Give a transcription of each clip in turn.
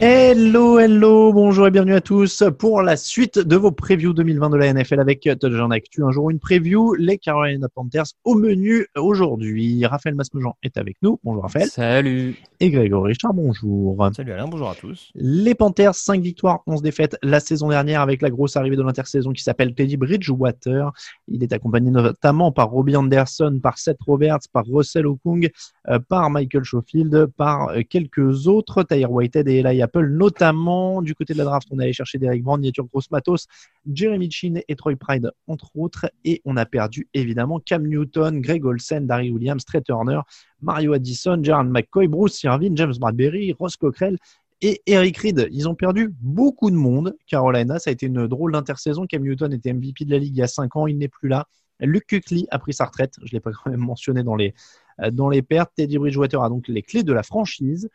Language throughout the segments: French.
Hello, hello, bonjour et bienvenue à tous pour la suite de vos previews 2020 de la NFL avec Touchdown Actu. Un jour, une preview, les Carolina Panthers au menu aujourd'hui. Raphaël Masmejean est avec nous. Bonjour Raphaël. Salut. Et Grégory Richard, bonjour. Salut Alain, bonjour à tous. Les Panthers, 5 victoires, 11 défaites la saison dernière avec la grosse arrivée de l'intersaison qui s'appelle Teddy Bridgewater. Il est accompagné notamment par Robbie Anderson, par Seth Roberts, par Russell Okung, euh, par Michael Schofield, par euh, quelques autres, Tyre Whitehead et Eli Apple, notamment du côté de la draft. On est allé chercher Derek Brown, Nature Gross Matos, Jeremy Chin et Troy Pride, entre autres. Et on a perdu évidemment Cam Newton, Greg Olsen, Darry Williams, Trey Turner, Mario Addison, Jaron McCoy, Bruce Irvin, James Bradbury, Ross Cockrell et Eric Reed. Ils ont perdu beaucoup de monde. Carolina, ça a été une drôle d'intersaison. Cam Newton était MVP de la Ligue il y a 5 ans, il n'est plus là. Luke Kuechly a pris sa retraite. Je ne l'ai pas quand même mentionné dans les, euh, dans les pertes. Teddy Bridgewater a donc les clés de la franchise.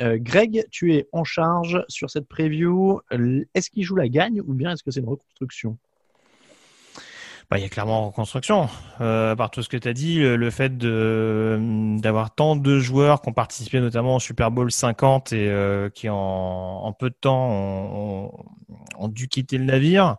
Euh, Greg, tu es en charge sur cette preview. Est-ce qu'il joue la gagne ou bien est-ce que c'est une reconstruction? Bah, il y a clairement reconstruction. Euh, par tout ce que tu as dit, le, fait de d'avoir tant de joueurs qui ont participé notamment au Super Bowl 50 et euh, qui en, en, peu de temps ont, ont, dû quitter le navire,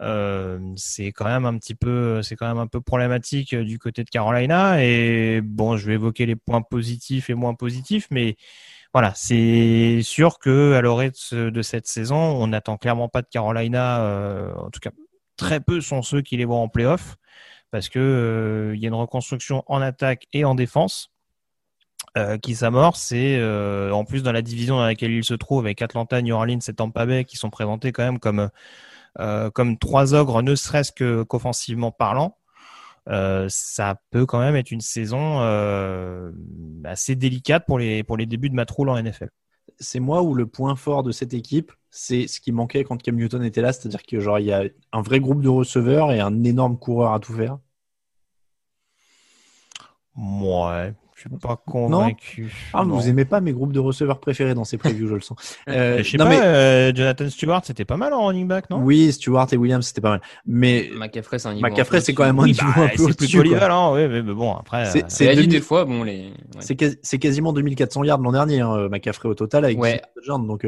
euh, c'est quand même un petit peu, c'est quand même un peu problématique du côté de Carolina. Et bon, je vais évoquer les points positifs et moins positifs, mais voilà, c'est sûr que à l'orée de, cette saison, on n'attend clairement pas de Carolina. Euh, en tout cas, très peu sont ceux qui les voient en playoff parce que euh, y a une reconstruction en attaque et en défense euh, qui s'amorce. Et en plus dans la division dans laquelle ils se trouvent, avec Atlanta, New Orleans et Tampa Bay, qui sont présentés quand même comme trois ogres, ne serait-ce qu'offensivement parlant. Euh, ça peut quand même être une saison euh, assez délicate pour les, débuts de Matt en NFL. C'est moi où le point fort de cette équipe, c'est ce qui manquait quand Cam Newton était là, c'est-à-dire qu'il y a un vrai groupe de receveurs et un énorme coureur à tout faire. Ouais, je suis pas convaincu. Ah, vous aimez pas mes groupes de receveurs préférés dans ces previews, je le sens. Euh, je sais pas, mais... euh, Jonathan Stewart, c'était pas mal en running back, non? Oui, Stewart et Williams, c'était pas mal. Mais McCaffrey, c'est un niveau McCaffrey, c'est quand même un niveau bah, un peu C'est plus polyvalent, oui, mais, bon, après. C'est euh... 2000... des fois, bon, les. Ouais. C'est quasiment 2400 yards l'an dernier, hein, McCaffrey au total avec ouais. donc.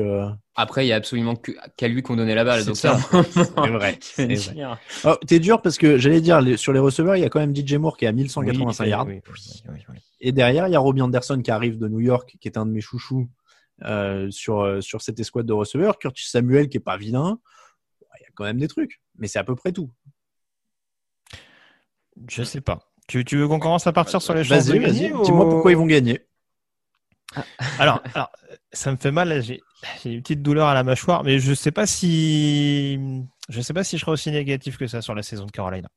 Après, il y a absolument qu'à lui qu'on donnait la balle. Donc ça, c'est vrai. Oh, T'es dur parce que j'allais dire sur les receveurs, il y a quand même DJ Moore qui a 1185 oui, yards. Oui, oui, et derrière, il y a Robbie Anderson qui arrive de New York, qui est un de mes chouchous euh, sur, euh, sur cette escouade de receveurs. Curtis Samuel qui est pas vilain. Il y a quand même des trucs, mais c'est à peu près tout. Je sais pas. Tu, tu veux qu'on commence à partir sur les choses Vas-y, vas-y. Dis-moi pourquoi ils vont gagner. alors, alors, ça me fait mal. J'ai une petite douleur à la mâchoire, mais je sais pas si je sais pas si je serai aussi négatif que ça sur la saison de Carolina.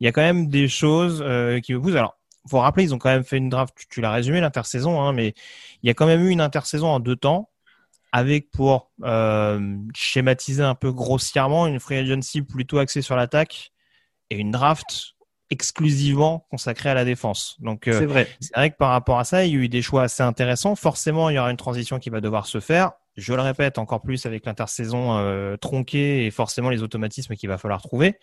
Il y a quand même des choses euh, qui me poussent. Alors, faut rappeler, ils ont quand même fait une draft. Tu, tu l'as résumé l'intersaison, hein, mais il y a quand même eu une intersaison en deux temps, avec pour euh, schématiser un peu grossièrement une free agency plutôt axée sur l'attaque et une draft exclusivement consacrée à la défense. Donc c'est vrai. C'est vrai que par rapport à ça, il y a eu des choix assez intéressants. Forcément, il y aura une transition qui va devoir se faire. Je le répète encore plus avec l'intersaison euh, tronquée et forcément les automatismes qu'il va falloir trouver.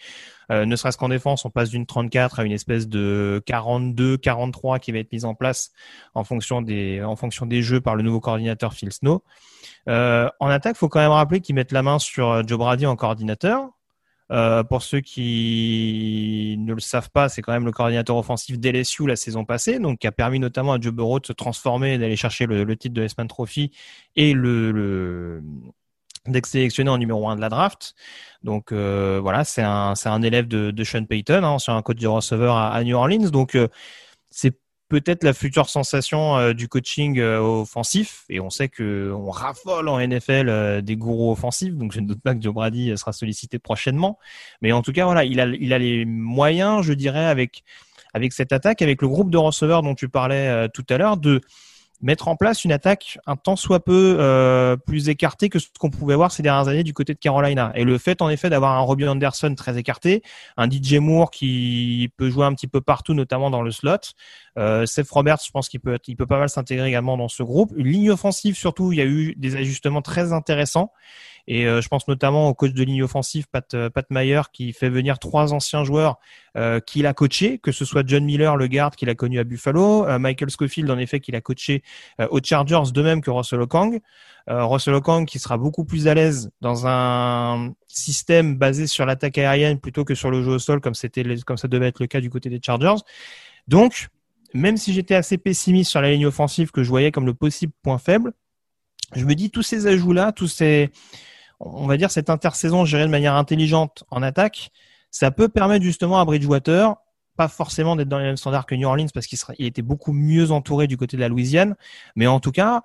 Euh, ne serait-ce qu'en défense, on passe d'une 34 à une espèce de 42, 43 qui va être mise en place en fonction des, en fonction des jeux par le nouveau coordinateur Phil Snow. Euh, en attaque, faut quand même rappeler qu'ils mettent la main sur Joe Brady en coordinateur. Euh, pour ceux qui ne le savent pas, c'est quand même le coordinateur offensif d'LSU la saison passée, donc qui a permis notamment à Joe Burrow de se transformer d'aller chercher le, titre de S-Man Trophy et le, le d'être sélectionné en numéro 1 de la draft. Donc euh, voilà, c'est un, un élève de, de Sean Payton, hein, sur un coach de receveur à, à New Orleans. Donc euh, c'est peut-être la future sensation euh, du coaching euh, offensif. Et on sait que on raffole en NFL euh, des gourous offensifs, donc je ne doute pas que Joe Brady sera sollicité prochainement. Mais en tout cas, voilà, il a, il a les moyens, je dirais, avec avec cette attaque, avec le groupe de receveurs dont tu parlais tout à l'heure, de mettre en place une attaque un tant soit peu euh, plus écartée que ce qu'on pouvait voir ces dernières années du côté de Carolina. Et le fait en effet d'avoir un Robbie Anderson très écarté, un DJ Moore qui peut jouer un petit peu partout, notamment dans le slot, euh, Seth Roberts, je pense qu'il peut, il peut pas mal s'intégrer également dans ce groupe. Une ligne offensive surtout, il y a eu des ajustements très intéressants. Et euh, je pense notamment au coach de ligne offensive, Pat, euh, Pat Mayer, qui fait venir trois anciens joueurs euh, qu'il a coachés, que ce soit John Miller, le garde qu'il a connu à Buffalo, Michael Schofield, en effet, qu'il a coaché aux Chargers, de même que Russell Okang. Russell Okang qui sera beaucoup plus à l'aise dans un système basé sur l'attaque aérienne plutôt que sur le jeu au sol, comme c'était comme ça devait être le cas du côté des Chargers. Donc, même si j'étais assez pessimiste sur la ligne offensive que je voyais comme le possible point faible, je me dis tous ces ajouts-là, tous ces, on va dire, cette intersaison gérée de manière intelligente en attaque, ça peut permettre justement à Bridgewater, pas forcément d'être dans les mêmes standards que New Orleans parce qu'il il était beaucoup mieux entouré du côté de la Louisiane, mais en tout cas,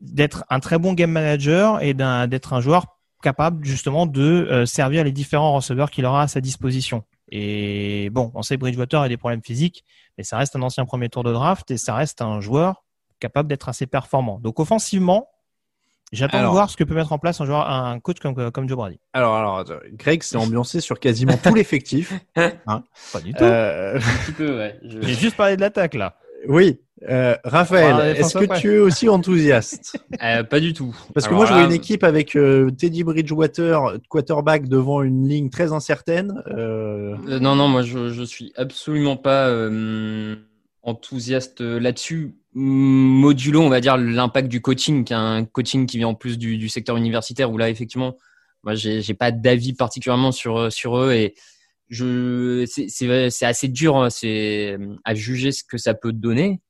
d'être un très bon game manager et d'être un, joueur capable justement de euh, servir les différents receveurs qu'il aura à sa disposition. Et bon, on sait Bridgewater a des problèmes physiques, mais ça reste un ancien premier tour de draft et ça reste un joueur capable d'être assez performant. Donc offensivement, J'attends de voir ce que peut mettre en place un joueur, un coach comme, comme Joe Brady. Alors, alors, Greg s'est ambiancé sur quasiment tout l'effectif. Hein Pas du tout. Euh... Un petit peu, ouais. J'ai juste parlé de l'attaque là. Oui. Euh, Raphaël, est-ce que tu es aussi enthousiaste? Euh, Pas du tout. Parce que moi, je vois une équipe avec euh, Teddy Bridgewater, quarterback, devant une ligne très incertaine. Euh, non, non, moi, je, je suis absolument pas enthousiaste là-dessus modulo, on va dire, l'impact du coaching, un coaching qui vient en plus du, secteur universitaire, où là, effectivement, moi, j'ai pas d'avis particulièrement sur, sur eux et je, c'est assez dur hein, à juger ce que ça peut donner.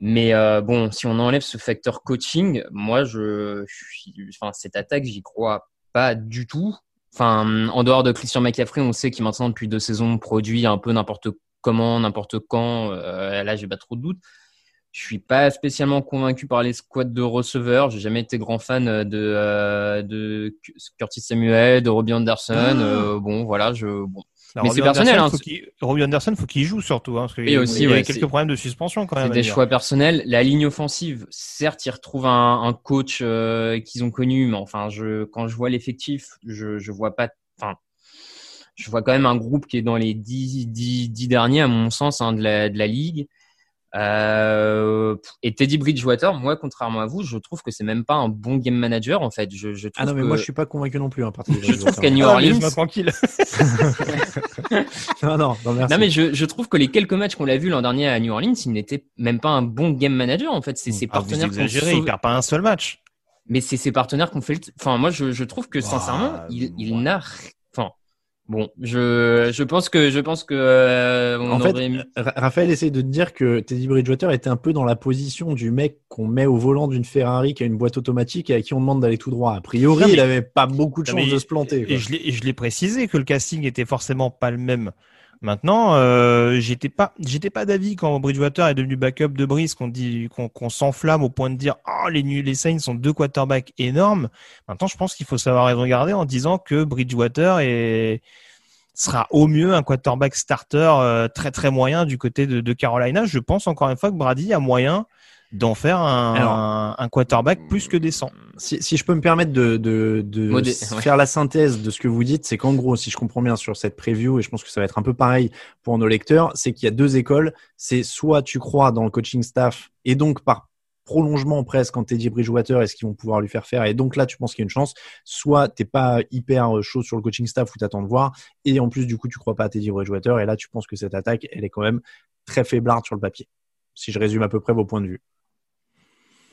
Mais euh, bon, si on enlève ce facteur coaching, moi, je enfin, cette attaque, j'y crois pas du tout. Enfin, en dehors de Christian McCaffrey, on sait qu'il maintenant depuis deux saisons produit un peu n'importe comment, n'importe quand. Euh, là, j'ai pas trop de doutes. Je suis pas spécialement convaincu par les squads de receveurs. J'ai jamais été grand fan de, euh, de Curtis Samuel, de Robbie Anderson. Ah. Euh, bon, voilà, je bon. mais c'est personnel. Hein. Robbie Anderson, faut qu'il joue surtout, hein, parce qu'il aussi, il y a quelques problèmes de suspension quand même. C'est des choix personnels. La ligne offensive, certes, ils retrouvent un, un coach euh, qu'ils ont connu, mais enfin, je, quand je vois l'effectif, je, je vois pas. Enfin, je vois quand même un groupe qui est dans les dix, dix, dix derniers, à mon sens, hein, de, la, de la ligue. Euh, et Teddy Bridgewater, moi, contrairement à vous, je trouve que c'est même pas un bon game manager en fait. Je, je ah non, mais moi je suis pas convaincu non plus. Hein, je trouve qu'à New ah, Orleans, tranquille. non, non, non, merci. non, mais je, je trouve que les quelques matchs qu'on l'a vu l'an dernier à New Orleans, il n'était même pas un bon game manager en fait. C'est ses ah, partenaires. Vous exagérez, il perd pas un seul match. Mais c'est ses partenaires qu'on fait. Le... Enfin, moi, je, je trouve que sincèrement, il, il n'a Bon, je, je pense que je pense que euh, en fait, Raphaël essaie de dire que Teddy Bridgewater était un peu dans la position du mec qu'on met au volant d'une Ferrari qui a une boîte automatique et à qui on demande d'aller tout droit. A priori, il avait pas beaucoup de chances de se planter. Et je l'ai précisé que le casting était forcément pas le même. Maintenant, euh, j'étais pas, j'étais pas d'avis quand Bridgewater est devenu backup de Brice, qu'on dit, qu'on s'enflamme au point de dire, oh les les Saints sont deux quarterbacks énormes. Maintenant, je pense qu'il faut savoir regarder en disant que Bridgewater sera au mieux un quarterback starter euh, très très moyen du côté de, de, Carolina. Je pense encore une fois que Brady a moyen d'en faire un, un, quarterback plus que décent. Si, si je peux me permettre de, de, de faire la synthèse de ce que vous dites, c'est qu'en gros, si je comprends bien sur cette preview, et je pense que ça va être un peu pareil pour nos lecteurs, c'est qu'il y a deux écoles. C'est soit tu crois dans le coaching staff et donc par prolongement presque quand Teddy Bridgewater est ce qu'ils vont pouvoir lui faire faire? Et donc là, tu penses qu'il y a une chance. Soit t'es pas hyper chaud sur le coaching staff ou t'attends de voir. Et en plus, du coup, tu crois pas à Teddy Bridgewater. Et là, tu penses que cette attaque, elle est quand même très faiblarde sur le papier. Si je résume à peu près vos points de vue.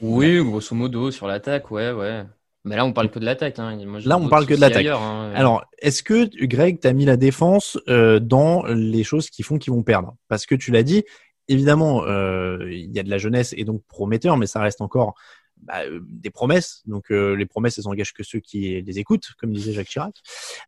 Oui, grosso modo, sur l'attaque, ouais, ouais. Mais là, on parle que de l'attaque. Hein. là, on parle que de l'attaque. Hein. Alors, est-ce que, Greg, tu as mis la défense euh, dans les choses qui font qu'ils vont perdre? Parce que tu l'as dit, évidemment, euh, il y a de la jeunesse et donc prometteur, mais ça reste encore bah, euh, des promesses. Donc, les promesses, elles engagent que ceux qui les écoutent, comme disait Jacques Chirac.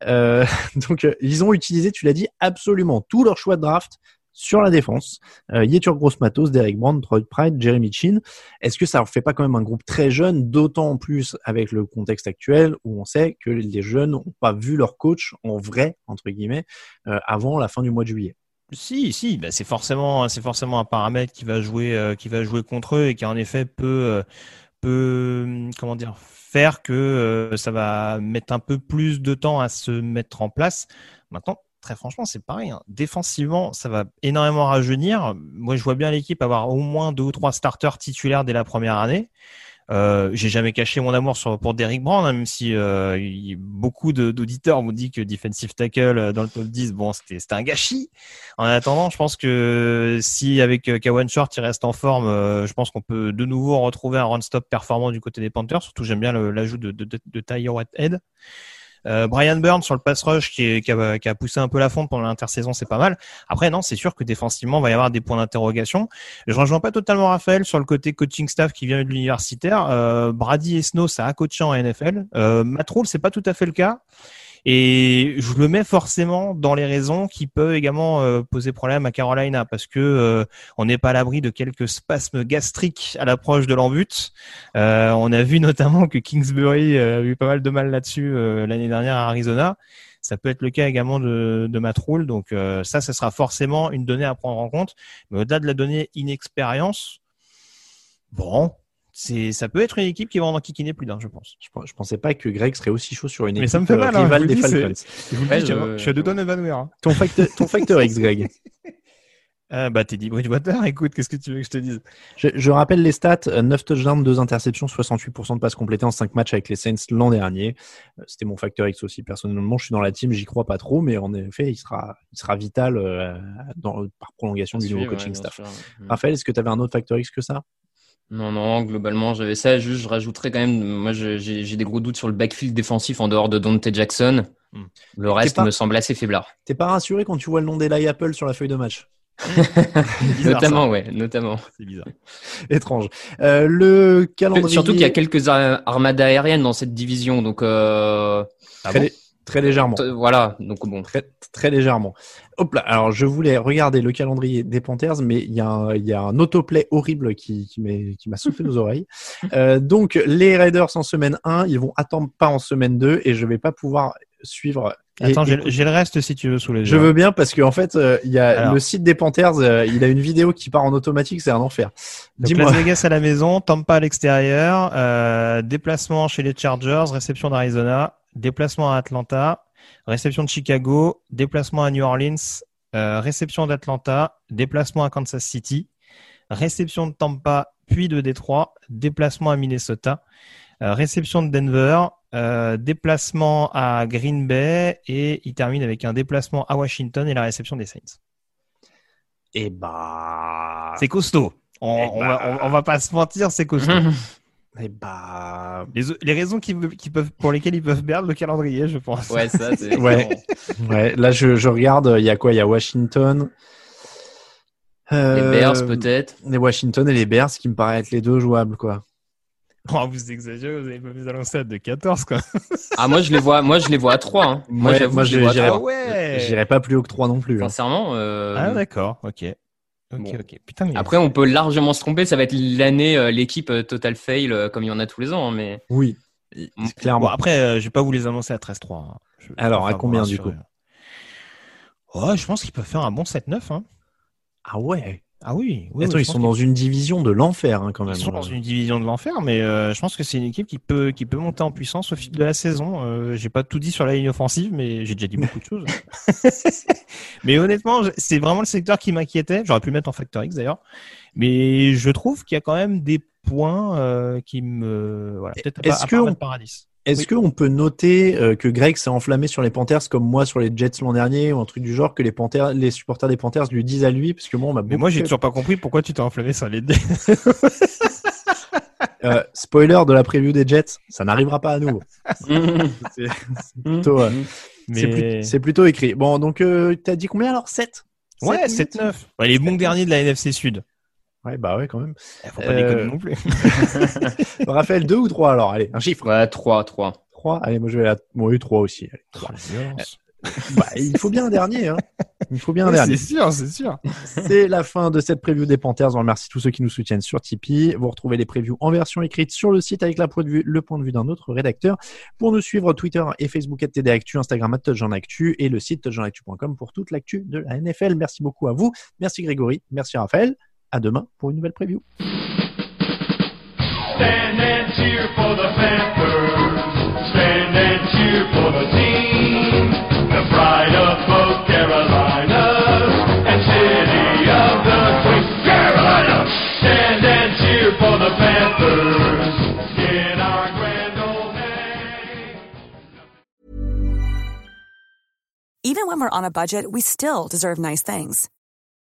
donc, ils ont utilisé, tu l'as dit, absolument tous leurs choix de draft sur la défense. Euh, Yetur Gross-Matos, Derek Brand, Troy Pride, Jeremy Chin. Est-ce que ça ne fait pas quand même un groupe très jeune, d'autant plus avec le contexte actuel où on sait que les jeunes n'ont pas vu leur coach en vrai, entre guillemets, euh, avant la fin du mois de juillet? Si, si, bah c'est forcément, c'est forcément un paramètre qui va jouer, euh, qui va jouer contre eux et qui en effet peut, peut, comment dire, faire que ça va mettre un peu plus de temps à se mettre en place. Maintenant, très franchement, c'est pareil. Hein. Défensivement, ça va énormément rajeunir. Moi, je vois bien l'équipe avoir au moins deux ou trois starters titulaires dès la première année. Euh, j'ai jamais caché mon amour pour Derrick Brand, hein, même si euh, beaucoup d'auditeurs m'ont dit que defensive tackle euh, dans le top 10, bon, c'était un gâchis. En attendant, je pense que si avec euh, Kawan Short il reste en forme, je pense qu'on peut de nouveau retrouver un run stop performant du côté des Panthers. Surtout, j'aime bien l'ajout de, de, Head. Euh, Brian Burns sur le pass rush qui, qui, a, qui, a, poussé un peu la fonte pendant l'intersaison, c'est pas mal. Après, non, c'est sûr que défensivement, il va y avoir des points d'interrogation. Je rejoins pas totalement Raphaël sur le côté coaching staff qui vient de l'universitaire. Euh, Brady et Snow, ça a coaché en NFL. Euh, Matt Rule, c'est pas tout à fait le cas. Et je le mets forcément dans les raisons qui peuvent également euh, poser problème à Carolina parce que euh, on n'est pas à l'abri de quelques spasmes gastriques à l'approche de l'embut. Euh, on a vu notamment que Kingsbury a eu pas mal de mal là-dessus l'année dernière à Arizona. Ça peut être le cas également de, de Matt Rule. Donc ça, ce sera forcément une donnée à prendre en compte. Mais au-delà de la donnée inexpérience, bon, c'est ça peut être une équipe qui va en enquiquiner plus d'un, je pense. Je, je, pensais pas que Greg serait aussi chaud sur une Mais équipe ça me fait mal, euh, hein, rivale des dis, Falcons. Je, vous le dis, je, je suis à deux doigts d'évanouir. Hein. Ton facteur, ton facteur X, Greg. Euh, bah, Teddy Bridgewater, écoute, qu'est-ce que tu veux que je te dise? Je, je, rappelle les stats 9 touchdowns, 2 interceptions, 68% de passes complétées en 5 matchs avec les Saints l'an dernier. Euh, c'était mon facteur X aussi. Personnellement, je suis dans la team, j'y crois pas trop, mais en effet, il sera, il sera vital euh, dans, par prolongation du nouveau coaching ouais, staff. Sûr. Raphaël, est-ce que tu avais un autre facteur X que ça? Non, non, globalement, j'avais ça. Juste, je rajouterais quand même, moi, j'ai des gros doutes sur le backfield défensif en dehors de Dante Jackson. Hmm. Le reste pas, me semble assez faiblard. T'es pas rassuré quand tu vois le nom d'Eli Apple sur la feuille de match bizarre, notamment, ça. ouais, notamment. C'est bizarre. Étrange. Euh, le calendrier. Surtout qu'il y a quelques armadas aériennes dans cette division, donc. Euh... Ah bon? Très, légèrement. Voilà, donc bon. Très, très légèrement. Hop là. Alors, je voulais regarder le calendrier des Panthers, mais il y a un, il y a un autoplay horrible qui, qui m'a soufflé nos oreilles. Euh, donc, les Raiders en semaine 1, ils vont attendre pas en semaine 2 et je vais pas pouvoir suivre Attends, j'ai le reste si tu veux sous les yeux. Je veux bien parce qu'en en fait, euh, il y a Alors. le site des Panthers, euh, il a une vidéo qui part en automatique, c'est un enfer. Dis-moi. Las Vegas à la maison, Tampa à l'extérieur, euh, déplacement chez les Chargers, réception d'Arizona, déplacement à Atlanta, réception de Chicago, déplacement à New Orleans, euh, réception d'Atlanta, déplacement à Kansas City, réception de Tampa, puis de Détroit, déplacement à Minnesota, euh, réception de Denver, euh, déplacement à Green Bay et il termine avec un déplacement à Washington et la réception des Saints. Et bah. C'est costaud. On, Eh on bah. va, on, on va pas se mentir, c'est costaud. Et bah. les, les raisons qui, qui peuvent, pour lesquelles ils peuvent perdre le calendrier, je pense. Ouais, ça, c'est. Ouais. Ouais, là je, je regarde, il y a quoi? Il y a Washington. Les Euh, Bears, peut-être. Les Washington et les Bears qui me paraissent être les deux jouables, quoi. Oh, vous exagérez, vous avez pas mis à l'ancêtre de 14, quoi. Ah, moi, je les vois, moi, je les vois à 3. Hein. Moi, Ouais, moi, je je les vois à j'irais- 3. ouais. J'irai pas plus haut que 3 non plus. hein. Sincèrement. euh, Ah, d'accord, ok. Ok, Bon. ok. Putain, mais. Après, on peut largement se tromper. Ça va être l'année, euh, l'équipe euh, total fail, euh, comme il y en a tous les ans. hein, mais Oui, clairement. Bon, après, euh, je vais pas vous les annoncer à 13-3. hein. Alors, à combien, du rassurer. Oh, je pense qu'ils peuvent faire un bon 7-9. Hein. Ah ouais. Ah oui. oui Attends, oui, ils sont dans une division de l'enfer hein, quand même. Ils sont dans une division de l'enfer, mais euh, je pense que c'est une équipe qui peut qui peut monter en puissance au fil de la saison. Euh, j'ai pas tout dit sur la ligne offensive, mais j'ai déjà dit beaucoup de choses. mais honnêtement, c'est vraiment le secteur qui m'inquiétait. J'aurais pu le mettre en factor X d'ailleurs, mais je trouve qu'il y a quand même des point euh, qui me. Voilà, peut-être à part on- Paradis. Est-ce Oui. qu'on peut noter euh, que Greg s'est enflammé sur les Panthers comme moi sur les Jets l'an dernier ou un truc du genre que les Panthers, les supporters des Panthers lui disent à lui? Parce que moi on m'a Mais moi, j'ai toujours pas compris pourquoi tu t'es enflammé sur les dés. Euh, spoiler de la preview des Jets, ça n'arrivera pas à nous. C'est c'est plutôt, euh, c'est Mais... plutôt écrit. Bon, donc euh, t'as dit combien alors? 7 Ouais, 7-9. Ouais, les bons derniers de la NFC Sud. Ouais, bah ouais, quand même. Faut pas Euh, déconner non plus. Raphaël, 2 ou 3 alors? Allez, un chiffre. Ouais, 3, 3. 3. Allez, moi je vais à. Bon, oui, 3 aussi. Allez, trois. Bah, il faut bien un dernier. Hein. Il faut bien un dernier. c'est sûr, c'est sûr. C'est la fin de cette preview des Panthers. On remercie tous ceux qui nous soutiennent sur Tipeee. Vous retrouvez les previews en version écrite sur le site avec la point de vue, le point de vue d'un autre rédacteur. Pour nous suivre, Twitter et Facebook TD Actu, Instagram Actu et le site touchdownactu.com pour toute l'actu de la NFL. Merci beaucoup à vous. Merci Grégory. Merci Raphaël. À demain pour une nouvelle preview. Stand and cheer for the Panthers. Stand and cheer for the team. The pride of both Carolinas and city of the Queen. Carolina! Stand and cheer for the Panthers. In our grand old name. Even when we're on a budget, we still deserve nice things.